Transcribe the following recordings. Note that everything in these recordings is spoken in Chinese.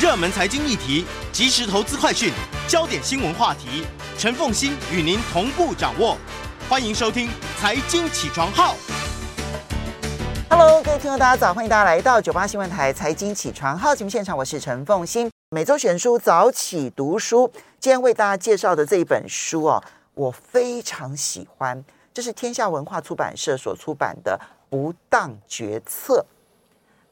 热门财经议题，即时投资快讯，焦点新闻话题，陈凤欣与您同步掌握。欢迎收听《财经起床号》。Hello，各位听众，大家早，欢迎大家来到九八新闻台《财经起床号》节目现场，我是陈凤欣。每周选书早起读书，今天为大家介绍的这一本书哦，我非常喜欢，这是天下文化出版社所出版的《不当决策》。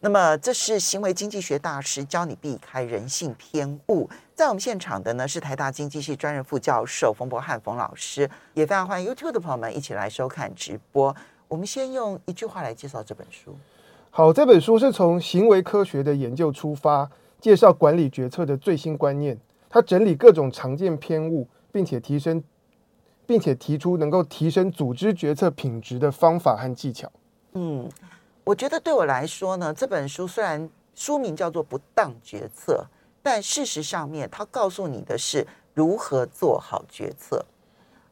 那么，这是行为经济学大师教你避开人性偏误。在我们现场的呢是台大经济系专任副教授冯博翰冯老师，也非常欢迎 YouTube 的朋友们一起来收看直播。我们先用一句话来介绍这本书。好，这本书是从行为科学的研究出发，介绍管理决策的最新观念。它整理各种常见偏误，并且提升，并且提出能够提升组织决策品质的方法和技巧。嗯。我觉得对我来说呢，这本书虽然书名叫做《不当决策》，但事实上面它告诉你的是如何做好决策，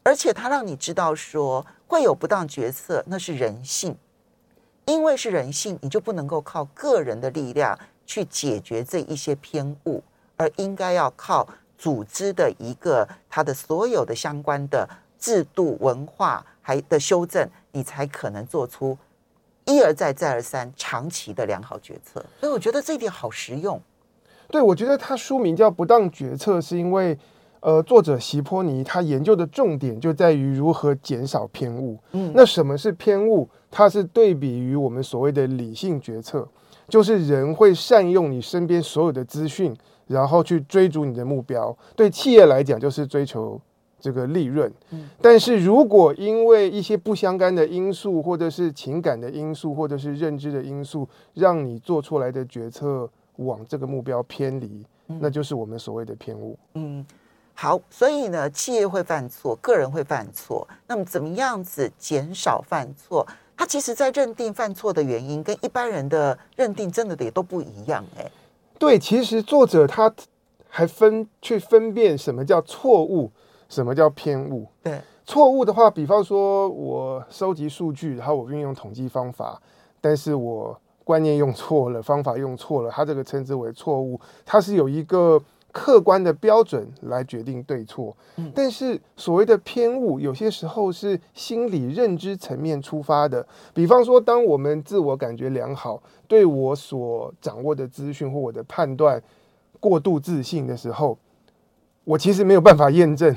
而且它让你知道说会有不当决策，那是人性，因为是人性，你就不能够靠个人的力量去解决这一些偏误，而应该要靠组织的一个它的所有的相关的制度、文化还的修正，你才可能做出。一而再，再而三，长期的良好决策，所以我觉得这一点好实用。对，我觉得他书名叫《不当决策》，是因为，呃，作者席波尼他研究的重点就在于如何减少偏误。嗯，那什么是偏误？它是对比于我们所谓的理性决策，就是人会善用你身边所有的资讯，然后去追逐你的目标。对企业来讲，就是追求。这个利润，嗯但是如果因为一些不相干的因素，或者是情感的因素，或者是认知的因素，让你做出来的决策往这个目标偏离，那就是我们所谓的偏误。嗯，好，所以呢，企业会犯错，个人会犯错，那么怎么样子减少犯错？他其实在认定犯错的原因，跟一般人的认定真的也都不一样。哎，对，其实作者他还分去分辨什么叫错误。什么叫偏误？对，错误的话，比方说我收集数据，然后我运用统计方法，但是我观念用错了，方法用错了，它这个称之为错误。它是有一个客观的标准来决定对错。嗯，但是所谓的偏误，有些时候是心理认知层面出发的。比方说，当我们自我感觉良好，对我所掌握的资讯或我的判断过度自信的时候，我其实没有办法验证。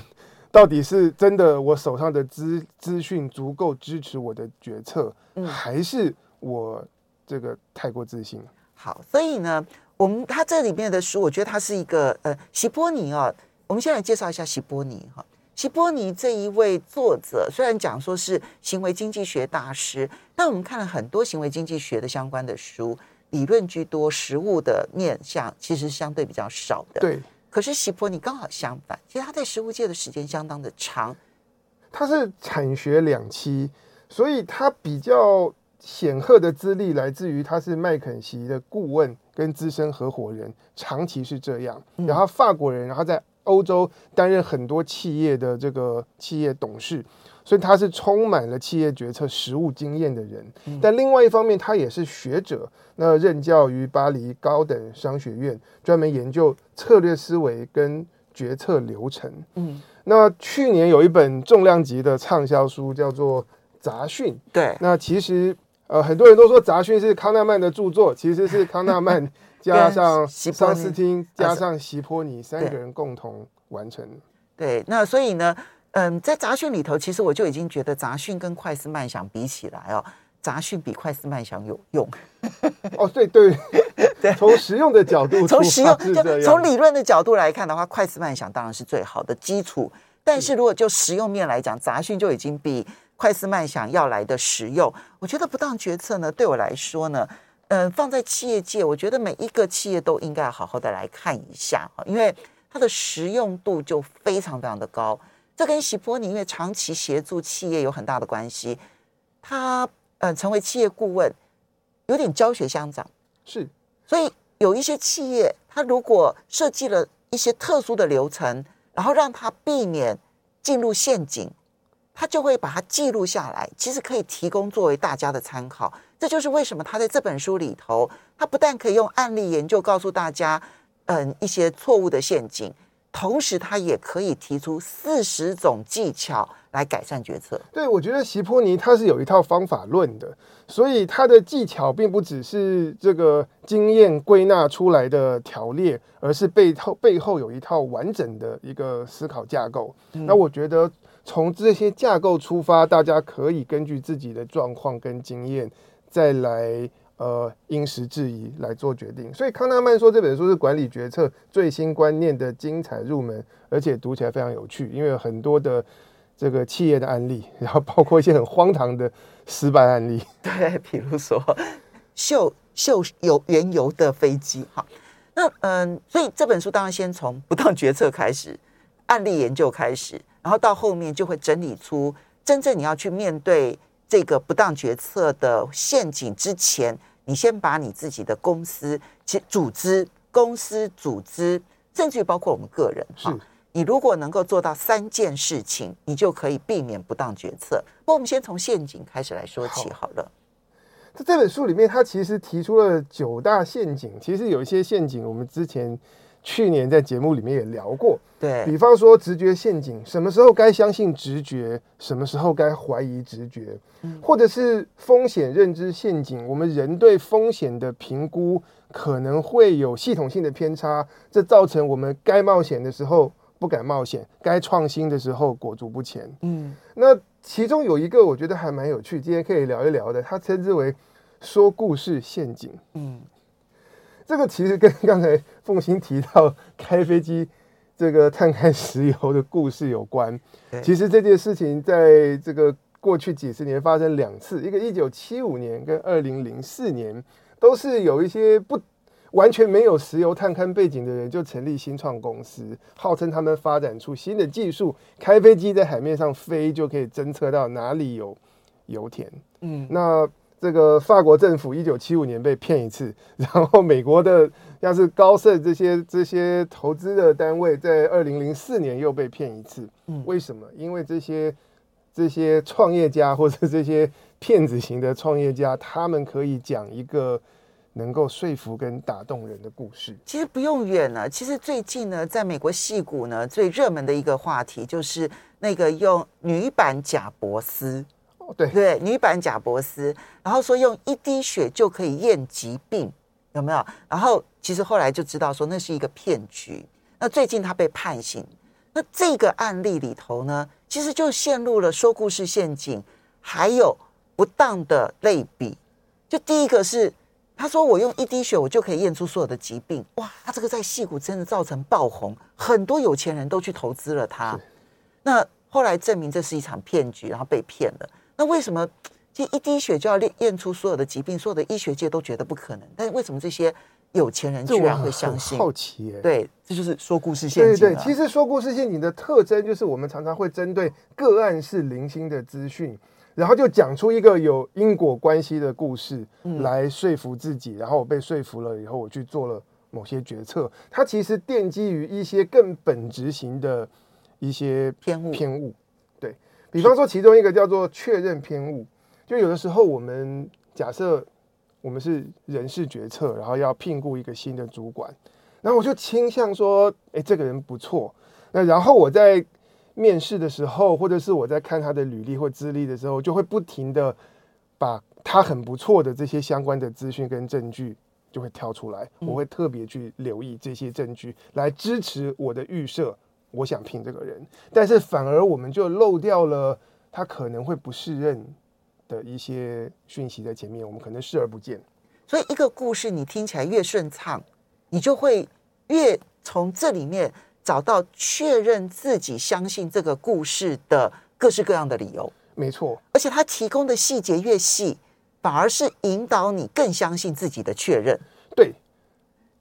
到底是真的，我手上的资资讯足够支持我的决策，嗯，还是我这个太过自信？好，所以呢，我们他这里面的书，我觉得他是一个呃，席波尼啊。我们先来介绍一下席波尼哈。席波尼这一位作者，虽然讲说是行为经济学大师，但我们看了很多行为经济学的相关的书，理论居多，实物的面向其实相对比较少的。对。可是喜波你刚好相反，其实他在食物界的时间相当的长，他是产学两栖，所以他比较显赫的资历来自于他是麦肯锡的顾问跟资深合伙人，长期是这样。然后法国人，然后在欧洲担任很多企业的这个企业董事。所以他是充满了企业决策实务经验的人，但另外一方面，他也是学者。那任教于巴黎高等商学院，专门研究策略思维跟决策流程。嗯，那去年有一本重量级的畅销书，叫做《杂讯》。对，那其实呃，很多人都说《杂讯》是康纳曼的著作，其实是康纳曼加上 桑斯汀加上席波尼三个人共同完成。对，那所以呢？嗯，在杂讯里头，其实我就已经觉得杂讯跟快思慢想比起来哦，杂讯比快思慢想有用。哦，对对 对，从实用的角度，从实用就从理论的角度来看的话，快思慢想当然是最好的基础。但是如果就实用面来讲，杂讯就已经比快思慢想要来的实用。我觉得不当决策呢，对我来说呢，嗯，放在企业界，我觉得每一个企业都应该好好的来看一下哈，因为它的实用度就非常非常的高。这跟喜波尼因为长期协助企业有很大的关系，他呃成为企业顾问，有点教学相长，是，所以有一些企业，他如果设计了一些特殊的流程，然后让他避免进入陷阱。他就会把它记录下来，其实可以提供作为大家的参考。这就是为什么他在这本书里头，他不但可以用案例研究告诉大家，嗯，一些错误的陷阱，同时他也可以提出四十种技巧来改善决策。对，我觉得席波尼他是有一套方法论的，所以他的技巧并不只是这个经验归纳出来的条列，而是背后背后有一套完整的一个思考架构。嗯、那我觉得。从这些架构出发，大家可以根据自己的状况跟经验，再来呃因时制宜来做决定。所以康纳曼说这本书是管理决策最新观念的精彩入门，而且读起来非常有趣，因为有很多的这个企业的案例，然后包括一些很荒唐的失败案例。对，比如说秀秀有原油的飞机。好，那嗯，所以这本书当然先从不当决策开始，案例研究开始。然后到后面就会整理出真正你要去面对这个不当决策的陷阱之前，你先把你自己的公司、其组织、公司组织，甚至于包括我们个人，哈，你如果能够做到三件事情，你就可以避免不当决策。不过我们先从陷阱开始来说起好了。在这本书里面，他其实提出了九大陷阱，其实有一些陷阱我们之前。去年在节目里面也聊过，对，比方说直觉陷阱，什么时候该相信直觉，什么时候该怀疑直觉，或者是风险认知陷阱，我们人对风险的评估可能会有系统性的偏差，这造成我们该冒险的时候不敢冒险，该创新的时候裹足不前。嗯，那其中有一个我觉得还蛮有趣，今天可以聊一聊的，它称之为说故事陷阱。嗯。这个其实跟刚才凤欣提到开飞机这个探勘石油的故事有关。其实这件事情在这个过去几十年发生两次，一个一九七五年跟二零零四年，都是有一些不完全没有石油探勘背景的人就成立新创公司，号称他们发展出新的技术，开飞机在海面上飞就可以侦测到哪里有油田。嗯，那。这个法国政府一九七五年被骗一次，然后美国的像是高盛这些这些投资的单位在二零零四年又被骗一次。嗯，为什么？因为这些这些创业家或者这些骗子型的创业家，他们可以讲一个能够说服跟打动人的故事。其实不用远了，其实最近呢，在美国戏股呢，最热门的一个话题就是那个用女版贾伯斯。对对，女版贾伯斯，然后说用一滴血就可以验疾病，有没有？然后其实后来就知道说那是一个骗局。那最近他被判刑，那这个案例里头呢，其实就陷入了说故事陷阱，还有不当的类比。就第一个是他说我用一滴血我就可以验出所有的疾病，哇，他这个在戏骨真的造成爆红，很多有钱人都去投资了他。那后来证明这是一场骗局，然后被骗了。那为什么这一滴血就要验验出所有的疾病？所有的医学界都觉得不可能，但是为什么这些有钱人居然会相信？好奇耶！对，这就是说故事陷阱。对对，其实说故事陷阱的特征就是我们常常会针对个案是零星的资讯，然后就讲出一个有因果关系的故事来说服自己，然后我被说服了以后，我去做了某些决策。它其实奠基于一些更本质型的一些偏误偏误。比方说，其中一个叫做确认偏误，就有的时候我们假设我们是人事决策，然后要聘雇一个新的主管，然后我就倾向说，哎，这个人不错。那然后我在面试的时候，或者是我在看他的履历或资历的时候，就会不停的把他很不错的这些相关的资讯跟证据就会挑出来，我会特别去留意这些证据来支持我的预设。我想拼这个人，但是反而我们就漏掉了他可能会不适任的一些讯息在前面，我们可能视而不见。所以一个故事你听起来越顺畅，你就会越从这里面找到确认自己相信这个故事的各式各样的理由。没错，而且他提供的细节越细，反而是引导你更相信自己的确认。对，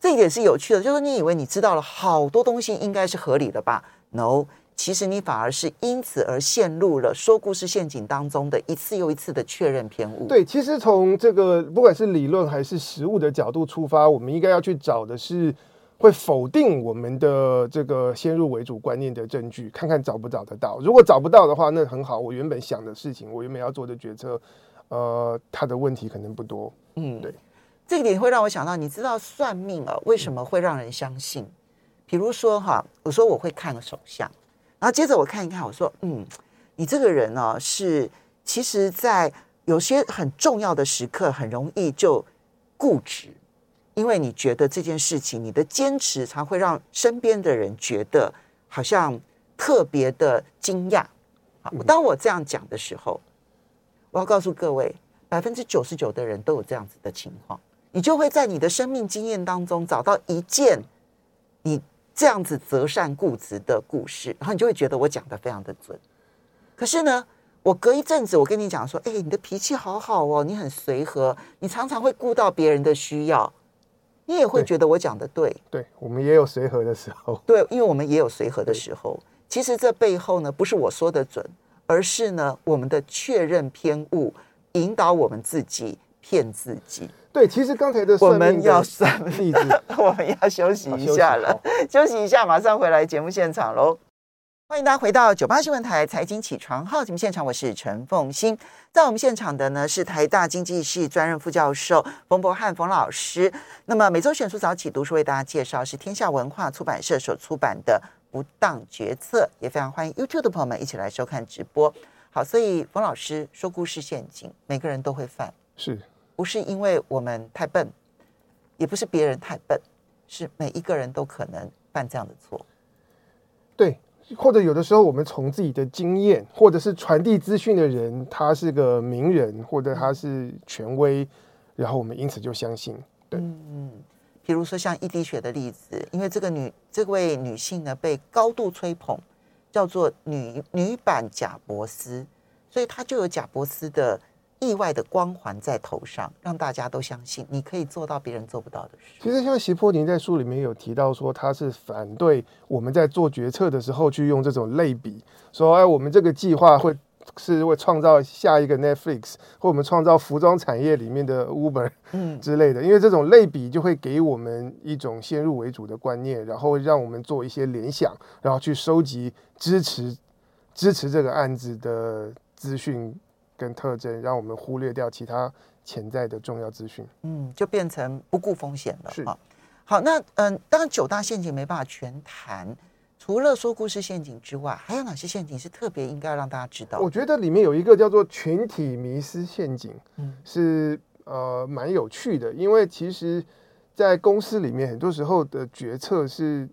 这一点是有趣的，就是你以为你知道了好多东西，应该是合理的吧？No。其实你反而是因此而陷入了说故事陷阱当中的一次又一次的确认偏误。对，其实从这个不管是理论还是实物的角度出发，我们应该要去找的是会否定我们的这个先入为主观念的证据，看看找不找得到。如果找不到的话，那很好，我原本想的事情，我原本要做的决策，呃，它的问题可能不多。嗯，对，这个点会让我想到，你知道算命啊，为什么会让人相信？嗯、比如说哈，我说我会看个手相。然后接着我看一看，我说：“嗯，你这个人呢，是其实，在有些很重要的时刻，很容易就固执，因为你觉得这件事情，你的坚持才会让身边的人觉得好像特别的惊讶。好，当我这样讲的时候，我要告诉各位，百分之九十九的人都有这样子的情况，你就会在你的生命经验当中找到一件你。”这样子择善固执的故事，然后你就会觉得我讲的非常的准。可是呢，我隔一阵子，我跟你讲说，哎，你的脾气好好哦，你很随和，你常常会顾到别人的需要，你也会觉得我讲的对。对，对，我们也有随和的时候。对，因为我们也有随和的时候。其实这背后呢，不是我说的准，而是呢，我们的确认偏误引导我们自己骗自己。对，其实刚才的，我们要算例子，我们要休息一下了，休息，一下，马上回来节目现场喽。欢迎大家回到九八新闻台财经起床号节目现场，我是陈凤欣，在我们现场的呢是台大经济系专任副教授冯博翰冯老师。那么每周选书早起读书为大家介绍是天下文化出版社所出版的《不当决策》，也非常欢迎 YouTube 的朋友们一起来收看直播。好，所以冯老师说故事陷阱，每个人都会犯，是。不是因为我们太笨，也不是别人太笨，是每一个人都可能犯这样的错。对，或者有的时候我们从自己的经验，或者是传递资讯的人，他是个名人，或者他是权威，然后我们因此就相信。对，嗯，比如说像一滴血的例子，因为这个女这位女性呢被高度吹捧，叫做女女版贾伯斯，所以她就有贾伯斯的。意外的光环在头上，让大家都相信你可以做到别人做不到的事。其实，像席波宁在书里面有提到说，他是反对我们在做决策的时候去用这种类比，说哎，我们这个计划会是会创造下一个 Netflix，或我们创造服装产业里面的 Uber，嗯之类的。因为这种类比就会给我们一种先入为主的观念，然后让我们做一些联想，然后去收集支持支持这个案子的资讯。跟特征，让我们忽略掉其他潜在的重要资讯。嗯，就变成不顾风险了。是啊，好，那嗯，当然九大陷阱没办法全谈，除了说故事陷阱之外，还有哪些陷阱是特别应该让大家知道？我觉得里面有一个叫做群体迷失陷阱，嗯，是呃蛮有趣的，因为其实，在公司里面，很多时候的决策是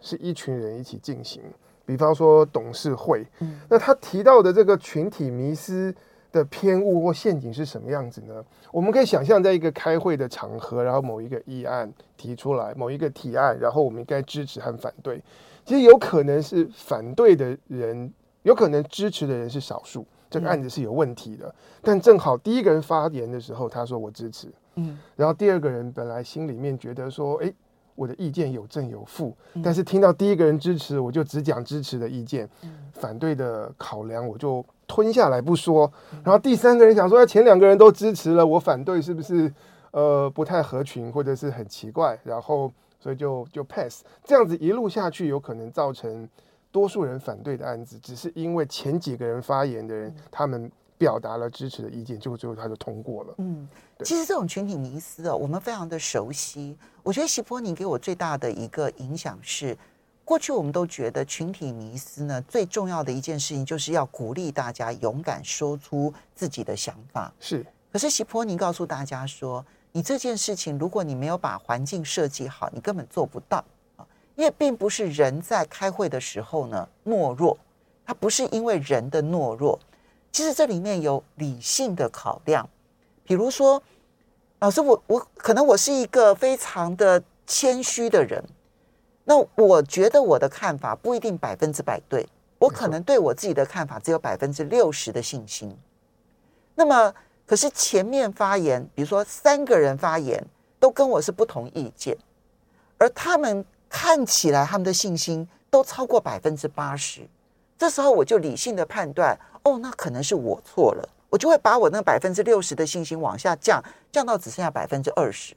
是一群人一起进行，比方说董事会，嗯，那他提到的这个群体迷思。的偏误或陷阱是什么样子呢？我们可以想象，在一个开会的场合，然后某一个议案提出来，某一个提案，然后我们应该支持和反对。其实有可能是反对的人，有可能支持的人是少数，这个案子是有问题的。但正好第一个人发言的时候，他说我支持，嗯，然后第二个人本来心里面觉得说，诶，我的意见有正有负，但是听到第一个人支持，我就只讲支持的意见，反对的考量我就。吞下来不说，然后第三个人想说，前两个人都支持了，我反对是不是呃不太合群或者是很奇怪？然后所以就就 pass，这样子一路下去，有可能造成多数人反对的案子，只是因为前几个人发言的人他们表达了支持的意见，结果最后他就通过了。嗯，其实这种群体迷思哦，我们非常的熟悉。我觉得席波宁给我最大的一个影响是。过去我们都觉得群体迷思呢，最重要的一件事情就是要鼓励大家勇敢说出自己的想法。是，可是席波宁告诉大家说，你这件事情如果你没有把环境设计好，你根本做不到啊。因为并不是人在开会的时候呢懦弱，他不是因为人的懦弱，其实这里面有理性的考量。比如说，老师，我我可能我是一个非常的谦虚的人。那我觉得我的看法不一定百分之百对，我可能对我自己的看法只有百分之六十的信心。那么可是前面发言，比如说三个人发言都跟我是不同意见，而他们看起来他们的信心都超过百分之八十，这时候我就理性的判断，哦，那可能是我错了，我就会把我那百分之六十的信心往下降，降到只剩下百分之二十，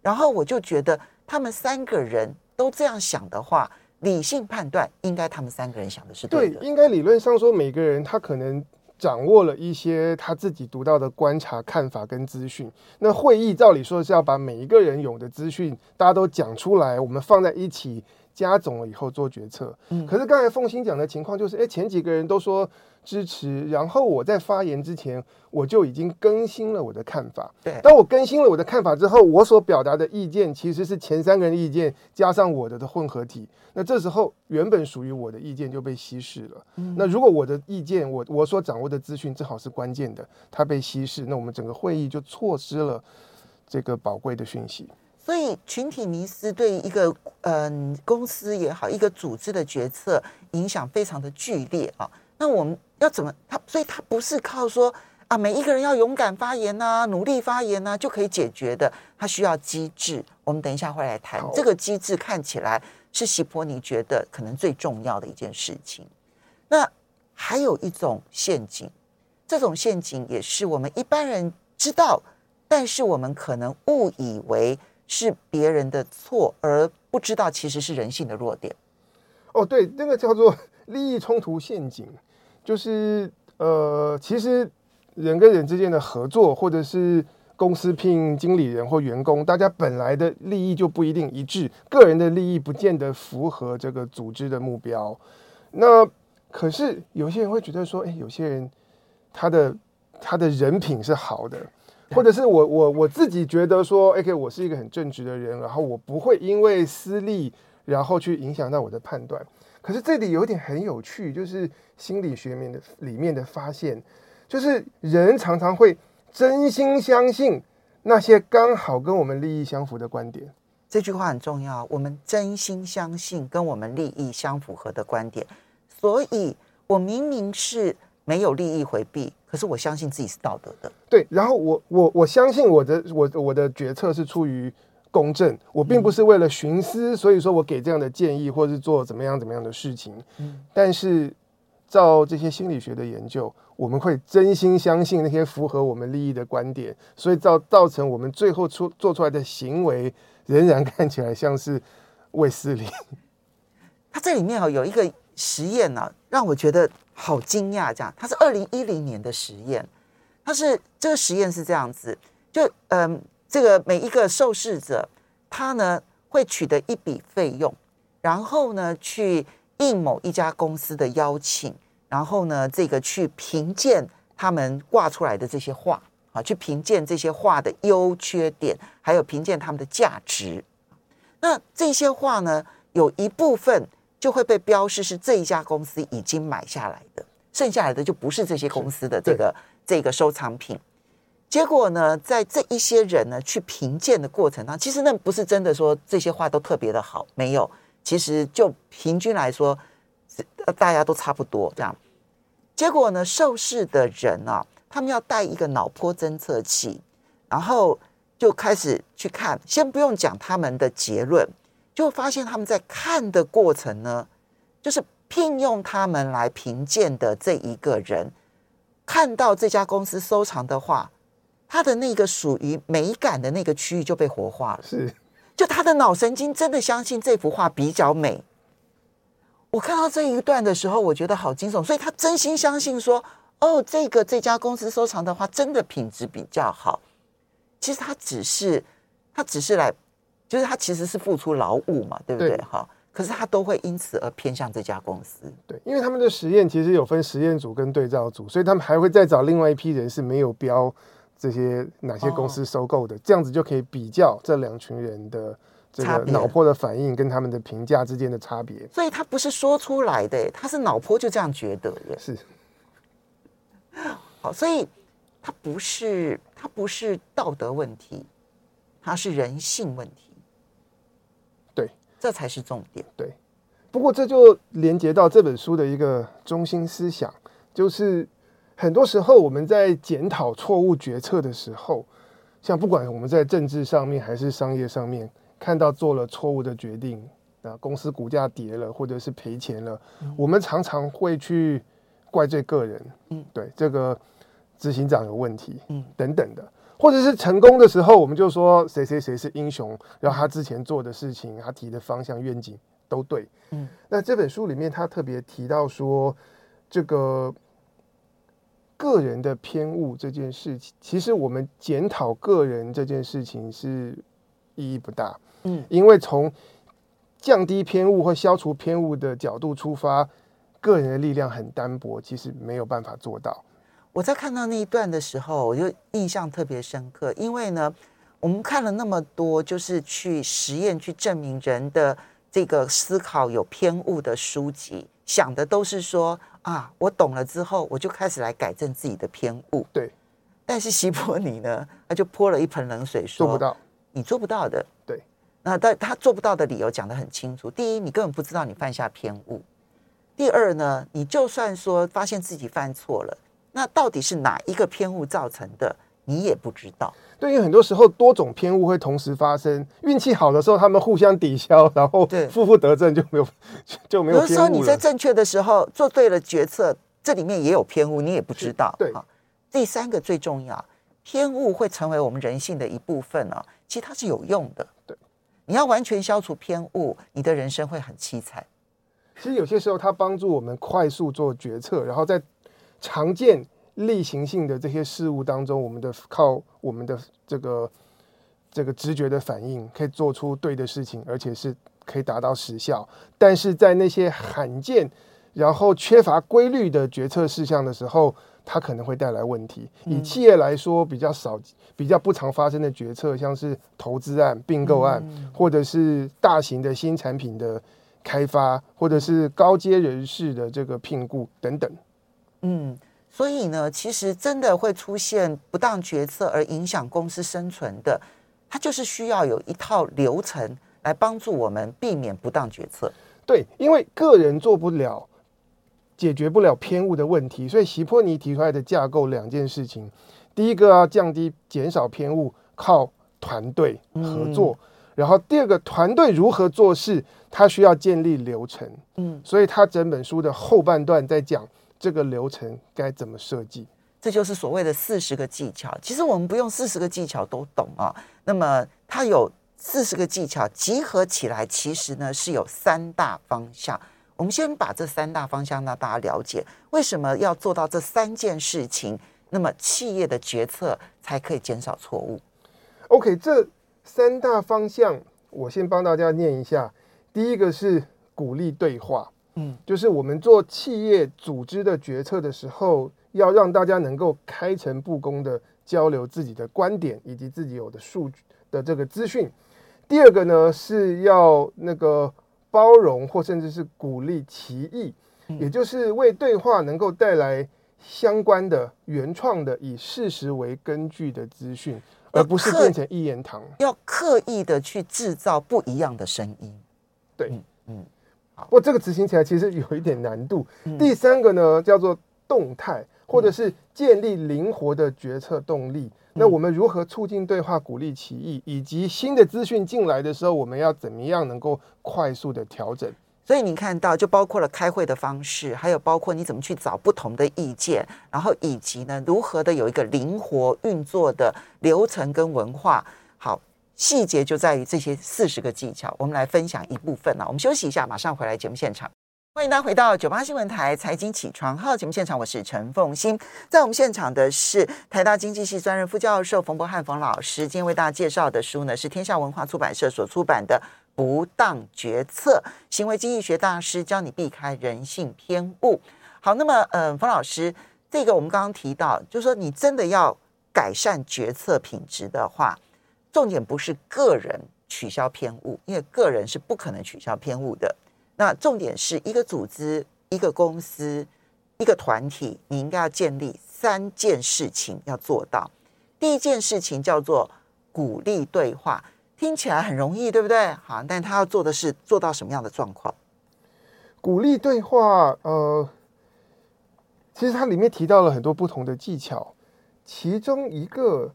然后我就觉得他们三个人都这样想的话。理性判断，应该他们三个人想的是对的。应该理论上说，每个人他可能掌握了一些他自己独到的观察、看法跟资讯。那会议照理说是要把每一个人有的资讯，大家都讲出来，我们放在一起加总了以后做决策。嗯，可是刚才凤馨讲的情况就是，哎，前几个人都说。支持，然后我在发言之前，我就已经更新了我的看法。对，当我更新了我的看法之后，我所表达的意见其实是前三个人的意见加上我的的混合体。那这时候原本属于我的意见就被稀释了。嗯。那如果我的意见，我我所掌握的资讯正好是关键的，它被稀释，那我们整个会议就错失了这个宝贵的讯息。所以群体迷思对一个嗯、呃、公司也好，一个组织的决策影响非常的剧烈啊。那我们。要怎么他？所以他不是靠说啊，每一个人要勇敢发言呐、啊，努力发言呐、啊，就可以解决的。他需要机制。我们等一下会来谈这个机制，看起来是希波尼觉得可能最重要的一件事情。那还有一种陷阱，这种陷阱也是我们一般人知道，但是我们可能误以为是别人的错，而不知道其实是人性的弱点。哦，对，那个叫做利益冲突陷阱。就是呃，其实人跟人之间的合作，或者是公司聘经理人或员工，大家本来的利益就不一定一致，个人的利益不见得符合这个组织的目标。那可是有些人会觉得说，哎，有些人他的他的人品是好的，或者是我我我自己觉得说，OK，我是一个很正直的人，然后我不会因为私利，然后去影响到我的判断。可是这里有一点很有趣，就是心理学面的里面的发现，就是人常常会真心相信那些刚好跟我们利益相符的观点。这句话很重要，我们真心相信跟我们利益相符合的观点。所以我明明是没有利益回避，可是我相信自己是道德的。对，然后我我我相信我的我我的决策是出于。公正，我并不是为了徇私，所以说我给这样的建议，或是做怎么样怎么样的事情。嗯但是照这些心理学的研究，我们会真心相信那些符合我们利益的观点，所以造造成我们最后出做出来的行为，仍然看起来像是为私利。它这里面哦有一个实验呢，让我觉得好惊讶。这样，它是二零一零年的实验，它是这个实验是这样子，就嗯。这个每一个受试者，他呢会取得一笔费用，然后呢去应某一家公司的邀请，然后呢这个去评鉴他们挂出来的这些画啊，去评鉴这些画的优缺点，还有评鉴他们的价值。那这些画呢，有一部分就会被标示是这一家公司已经买下来的，剩下来的就不是这些公司的这个这个收藏品。结果呢，在这一些人呢去评鉴的过程当中，其实那不是真的说这些画都特别的好，没有。其实就平均来说，大家都差不多这样。结果呢，受试的人啊，他们要带一个脑波侦测器，然后就开始去看。先不用讲他们的结论，就发现他们在看的过程呢，就是聘用他们来评鉴的这一个人，看到这家公司收藏的画。他的那个属于美感的那个区域就被活化了，是，就他的脑神经真的相信这幅画比较美。我看到这一段的时候，我觉得好惊悚，所以他真心相信说，哦，这个这家公司收藏的画真的品质比较好。其实他只是他只是来，就是他其实是付出劳务嘛，对不对？哈，可是他都会因此而偏向这家公司。对，因为他们的实验其实有分实验组跟对照组，所以他们还会再找另外一批人是没有标。这些哪些公司收购的，哦，这样子就可以比较这两群人的这个脑波的反应跟他们的评价之间的差别。所以他不是说出来的，他是脑波就这样觉得的。是。好，所以他不是他不是道德问题，他是人性问题。对，这才是重点。对。不过这就连接到这本书的一个中心思想，就是。很多时候我们在检讨错误决策的时候，像不管我们在政治上面还是商业上面，看到做了错误的决定，那公司股价跌了或者是赔钱了，嗯、我们常常会去怪罪个人，嗯，对，这个执行长有问题，嗯，等等的，或者是成功的时候，我们就说谁谁谁是英雄，然后他之前做的事情，他提的方向愿景都对，嗯，那这本书里面他特别提到说，这个个人的偏误这件事情，其实我们检讨个人这件事情是意义不大，嗯，因为从降低偏误或消除偏误的角度出发，个人的力量很单薄，其实没有办法做到。我在看到那一段的时候，我就印象特别深刻，因为呢，我们看了那么多，就是去实验去证明人的这个思考有偏误的书籍，想的都是说啊，我懂了之后，我就开始来改正自己的偏误。对，但是希波尼呢，他就泼了一盆冷水，说做不到，你做不到的。对。那但他做不到的理由讲得很清楚。第一，你根本不知道你犯下偏误；第二呢，你就算说发现自己犯错了，那到底是哪一个偏误造成的，你也不知道。对于很多时候多种偏误会同时发生，运气好的时候他们互相抵消，然后负负得正就没有 就没有。有时候你在正确的时候做对了决策，这里面也有偏误，你也不知道。对。第三个最重要，偏误会成为我们人性的一部分啊，其实它是有用的。对。你要完全消除偏误，你的人生会很凄惨。其实有些时候，它帮助我们快速做决策，然后在常见例行性的这些事物当中，我们的靠我们的这个这个直觉的反应，可以做出对的事情，而且是可以达到实效。但是在那些罕见然后缺乏规律的决策事项的时候，它可能会带来问题。以企业来说，比较少、比较不常发生的决策，像是投资案、并购案，或者是大型的新产品的开发，或者是高阶人士的这个聘雇等等。嗯，所以呢，其实真的会出现不当决策而影响公司生存的，它就是需要有一套流程来帮助我们避免不当决策。对，因为个人做不了。解决不了偏误的问题，所以席波尼提出来的架构两件事情：第一个要降低、减少偏误，靠团队合作；嗯、然后第二个，团队如何做事，它需要建立流程。嗯，所以他整本书的后半段在讲这个流程该怎么设计。这就是所谓的四十个技巧。其实我们不用四十个技巧都懂啊。那么它有四十个技巧集合起来，其实呢是有三大方向。我们先把这三大方向让大家了解，为什么要做到这三件事情，那么企业的决策才可以减少错误。OK，这三大方向我先帮大家念一下。第一个是鼓励对话，嗯，就是我们做企业组织的决策的时候，要让大家能够开诚布公的交流自己的观点以及自己有的数据的这个资讯。第二个呢是要那个。包容或甚至是鼓励歧义，也就是为对话能够带来相关的原创的以事实为根据的资讯，而不是变成一言堂。要刻意的去制造不一样的声音。对，嗯。不过这个执行起来其实有一点难度。嗯。第三个呢，叫做动态，或者是建立灵活的决策动力。那我们如何促进对话、鼓励歧义，以及新的资讯进来的时候，我们要怎么样能够快速的调整？所以你看到，就包括了开会的方式，还有包括你怎么去找不同的意见，然后以及呢，如何的有一个灵活运作的流程跟文化。好，细节就在于这些四十个技巧，我们来分享一部分了。我们休息一下，马上回来节目现场。欢迎大家回到九八新闻台财经起床号节目现场，我是陈凤欣。在我们现场的是台大经济系专任副教授冯博翰冯老师。今天为大家介绍的书呢，是天下文化出版社所出版的《不当决策：行为经济学大师教你避开人性偏误》。好，那么，嗯，冯老师，这个我们刚刚提到，就是说，你真的要改善决策品质的话，重点不是个人取消偏误，因为个人是不可能取消偏误的。那重点是一个组织、一个公司、一个团体，你应该要建立三件事情要做到。第一件事情叫做鼓励对话，听起来很容易，对不对？好，但他要做的是做到什么样的状况？鼓励对话，呃，其实它里面提到了很多不同的技巧，其中一个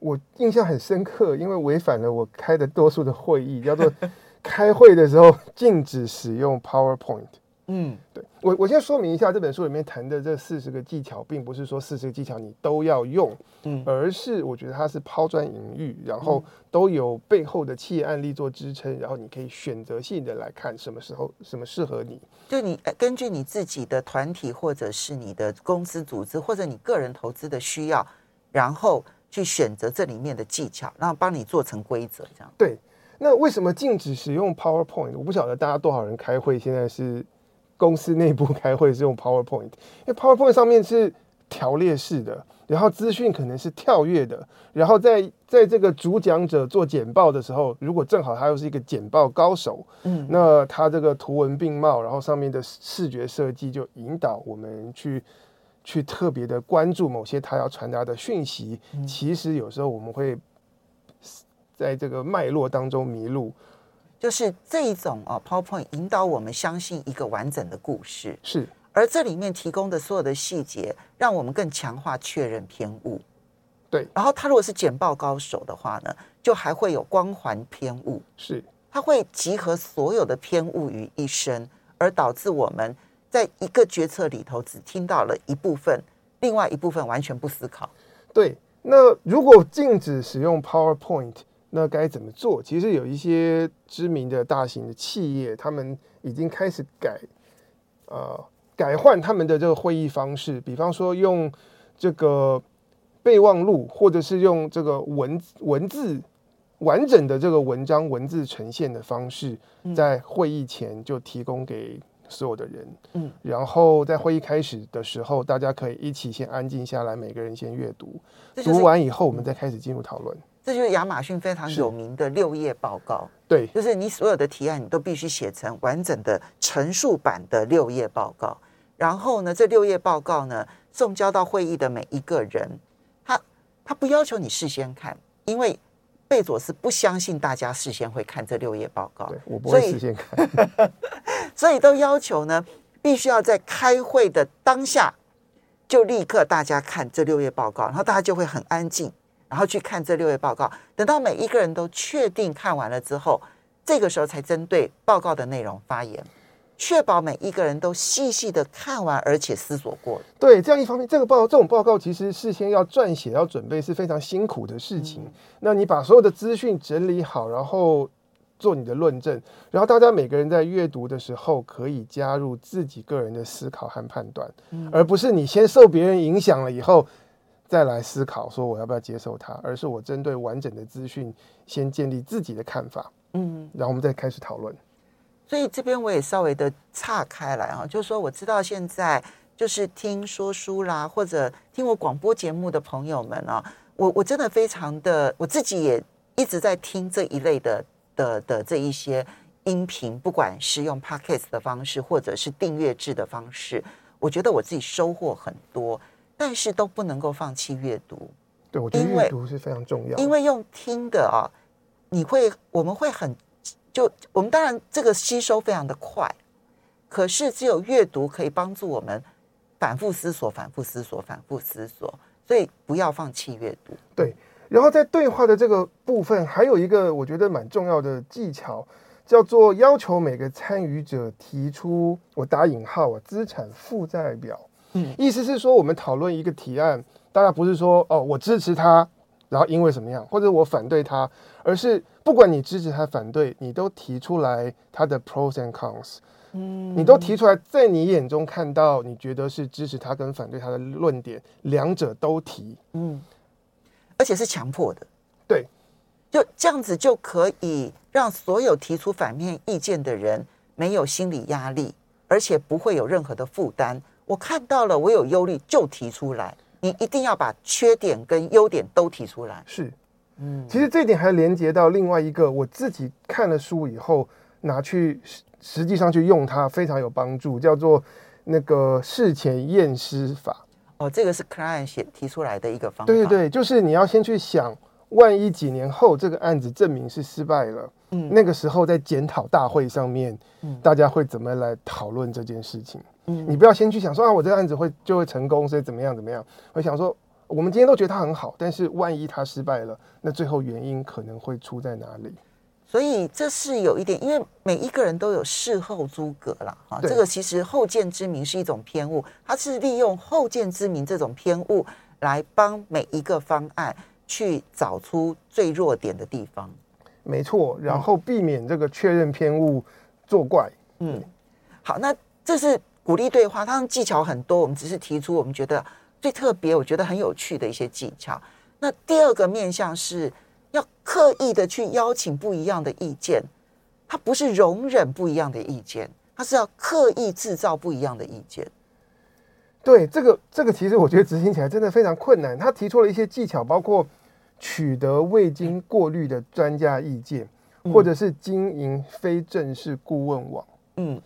我印象很深刻，因为违反了我开的多数的会议，叫做 开会的时候禁止使用 PowerPoint。嗯，对，我我先说明一下，这本书里面谈的这四十个技巧，并不是说四十个技巧你都要用，嗯，而是我觉得它是抛砖引玉，然后都有背后的企业案例做支撑，然后你可以选择性的来看什么时候什么适合你，就你根据你自己的团体或者是你的公司组织或者你个人投资的需要，然后去选择这里面的技巧，然后帮你做成规则，这样。对，那为什么禁止使用 PowerPoint？我不晓得大家多少人开会现在是。公司内部开会是用 PowerPoint，因为 PowerPoint 上面是条列式的，然后资讯可能是跳跃的，然后在在这个主讲者做简报的时候，如果正好他又是一个简报高手，嗯，那他这个图文并茂，然后上面的视觉设计就引导我们去去特别的关注某些他要传达的讯息。其实有时候我们会在这个脉络当中迷路。就是这一种啊，PowerPoint 引导我们相信一个完整的故事，是。而这里面提供的所有的细节，让我们更强化确认偏误。对。然后他如果是简报高手的话呢，就还会有光环偏误。是。他会集合所有的偏误于一身，而导致我们在一个决策里头只听到了一部分，另外一部分完全不思考。对。那如果禁止使用 PowerPoint？那该怎么做？其实有一些知名的大型的企业，他们已经开始改，呃，改换他们的这个会议方式。比方说，用这个备忘录，或者是用这个文文字完整的这个文章文字呈现的方式，在会议前就提供给所有的人。嗯，然后在会议开始的时候，大家可以一起先安静下来，每个人先阅读，读完以后，我们再开始进入讨论。这就是亚马逊非常有名的六页报告，对，就是你所有的提案，你都必须写成完整的陈述版的六页报告。然后呢，这六页报告呢，送交到会议的每一个人，他他不要求你事先看，因为贝佐斯不相信大家事先会看这六页报告，对，我不会事先看，所以，所以都要求呢，必须要在开会的当下就立刻大家看这六页报告，然后大家就会很安静。然后去看这六页报告，等到每一个人都确定看完了之后，这个时候才针对报告的内容发言，确保每一个人都细细的看完而且思索过。对，这样一方面，这个报告这种报告其实事先要撰写要准备是非常辛苦的事情。嗯、那你把所有的资讯整理好，然后做你的论证，然后大家每个人在阅读的时候可以加入自己个人的思考和判断，嗯、而不是你先受别人影响了以后。再来思考说我要不要接受它，而是我针对完整的资讯先建立自己的看法，嗯，然后我们再开始讨论。所以这边我也稍微的岔开来啊，就是说我知道现在就是听说书啦，或者听我广播节目的朋友们啊，我我真的非常的，我自己也一直在听这一类的的的这一些音频，不管是用 Podcast 的方式，或者是订阅制的方式，我觉得我自己收获很多。但是都不能够放弃阅读，对，我觉得阅读是非常重要。因为用听的啊，你会我们会很就我们当然这个吸收非常的快，可是只有阅读可以帮助我们反复思索、反复思索、反复思索，所以不要放弃阅读。对，然后在对话的这个部分，还有一个我觉得蛮重要的技巧，叫做要求每个参与者提出我打引号啊资产负债表。嗯，意思是说，我们讨论一个提案，大家不是说哦，我支持他，然后因为什么样，或者我反对他，而是不管你支持他反对，你都提出来他的 pros and cons，嗯，你都提出来，在你眼中看到你觉得是支持他跟反对他的论点，两者都提，嗯，而且是强迫的，对，就这样子就可以让所有提出反面意见的人没有心理压力，而且不会有任何的负担。我看到了，我有忧虑就提出来。你一定要把缺点跟优点都提出来。是，嗯，其实这一点还连接到另外一个，我自己看了书以后拿去实际上去用它，非常有帮助，叫做那个事前验尸法。哦，这个是 Klein 写提出来的一个方法。对对对，就是你要先去想万一几年后这个案子证明是失败了，嗯，那个时候在检讨大会上面，嗯，大家会怎么来讨论这件事情？嗯，你不要先去想说啊，我这个案子会就会成功，所以怎么样怎么样？我想说，我们今天都觉得它很好，但是万一它失败了，那最后原因可能会出在哪里？所以这是有一点，因为每一个人都有事后诸葛啦，哈，这个其实后见之明是一种偏误，它是利用后见之明这种偏误来帮每一个方案去找出最弱点的地方。没错，然后避免这个确认偏误作怪。嗯，好，那这是鼓励对话，它技巧很多，我们只是提出我们觉得最特别、我觉得很有趣的一些技巧。那第二个面向是。要刻意的去邀请不一样的意见，它不是容忍不一样的意见，它是要刻意制造不一样的意见。对，这个这个其实我觉得执行起来真的非常困难。他提出了一些技巧，包括取得未经过滤的专家意见，嗯、或者是经营非正式顾问网。嗯，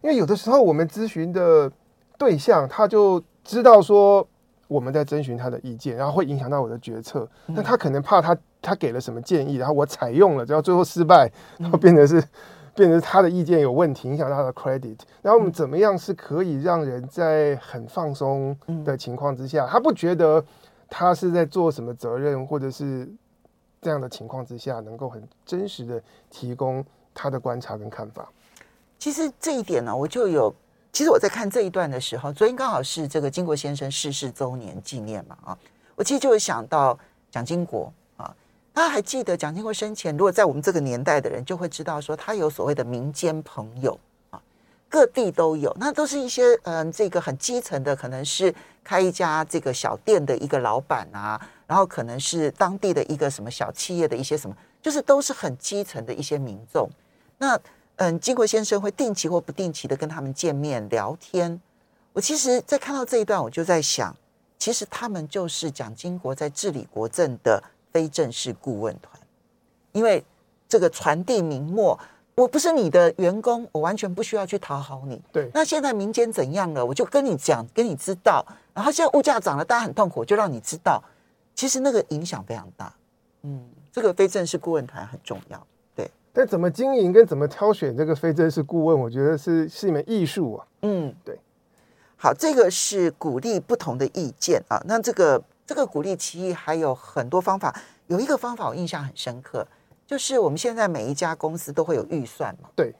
因为有的时候我们咨询的对象，他就知道说我们在征询他的意见，然后会影响到我的决策，那他可能怕他。他给了什么建议，然后我采用了，然后最后失败，然后变成是，变成他的意见有问题，影响到他的 credit。然后我们怎么样是可以让人在很放松的情况之下，他不觉得他是在做什么责任，或者是这样的情况之下，能够很真实的提供他的观察跟看法。其实这一点呢，我就有，其实我在看这一段的时候，昨天刚好是这个经国先生逝世周年纪念嘛，啊，我其实就会想到蒋经国啊。大家还记得蒋经国生前，如果在我们这个年代的人就会知道说，他有所谓的民间朋友，各地都有，那都是一些嗯，这个很基层的，可能是开一家这个小店的一个老板啊，然后可能是当地的一个什么小企业的一些什么，就是都是很基层的一些民众。那嗯，经国先生会定期或不定期的跟他们见面聊天。我其实，在看到这一段，我就在想，其实他们就是蒋经国在治理国政的。非正式顾问团，因为这个传递明末，我不是你的员工，我完全不需要去讨好你。对，那现在民间怎样了，我就跟你讲，跟你知道。然后现在物价涨了，大家很痛苦，就让你知道。其实那个影响非常大。嗯，这个非正式顾问团很重要。对，但怎么经营跟怎么挑选这个非正式顾问，我觉得是是一门艺术啊。嗯，对。好，这个是鼓励不同的意见啊。那这个。这个鼓励其实还有很多方法，有一个方法我印象很深刻，就是我们现在每一家公司都会有预算嘛。对，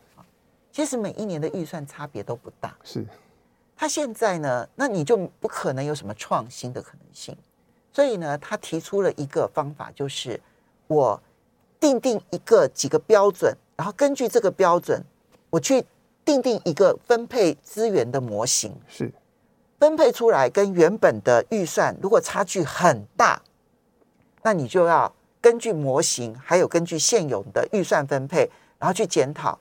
其实每一年的预算差别都不大。是，他现在呢，那你就不可能有什么创新的可能性。所以呢，他提出了一个方法，就是我定定一个几个标准，然后根据这个标准，我去定定一个分配资源的模型。是。分配出来跟原本的预算如果差距很大，那你就要根据模型，还有根据现有的预算分配，然后去检讨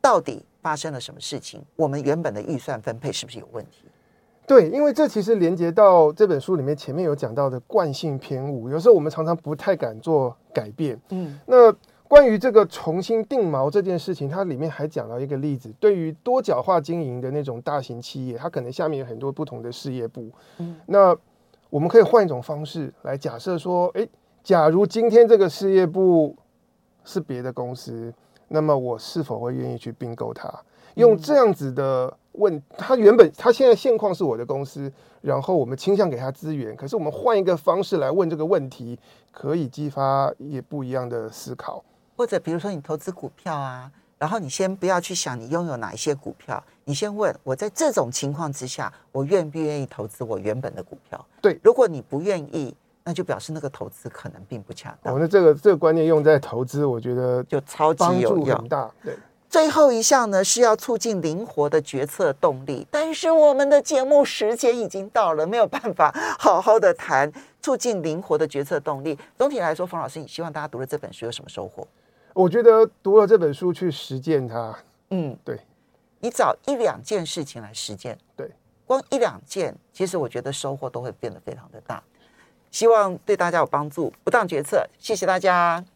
到底发生了什么事情，我们原本的预算分配是不是有问题？对，因为这其实连接到这本书里面前面有讲到的惯性偏误，有时候我们常常不太敢做改变。嗯，那。关于这个重新定锚这件事情，它里面还讲到一个例子。对于多角化经营的那种大型企业，它可能下面有很多不同的事业部。嗯，那我们可以换一种方式来假设说，诶，假如今天这个事业部是别的公司，那么我是否会愿意去并购它？用这样子的问，他原本他现在现况是我的公司，然后我们倾向给他资源，可是我们换一个方式来问这个问题，可以激发也不一样的思考。或者比如说你投资股票啊，然后你先不要去想你拥有哪一些股票，你先问我在这种情况之下，我愿不愿意投资我原本的股票？对，如果你不愿意，那就表示那个投资可能并不恰当。我们、哦、这个这个观念用在投资，我觉得就超级有用，很大。对，最后一项呢是要促进灵活的决策动力，但是我们的节目时间已经到了，没有办法好好的谈促进灵活的决策动力。总体来说，冯老师，你希望大家读了这本书有什么收获？我觉得读了这本书去实践它，嗯，对，你找一两件事情来实践，对，光一两件，其实我觉得收获都会变得非常的大。希望对大家有帮助。不当决策，谢谢大家。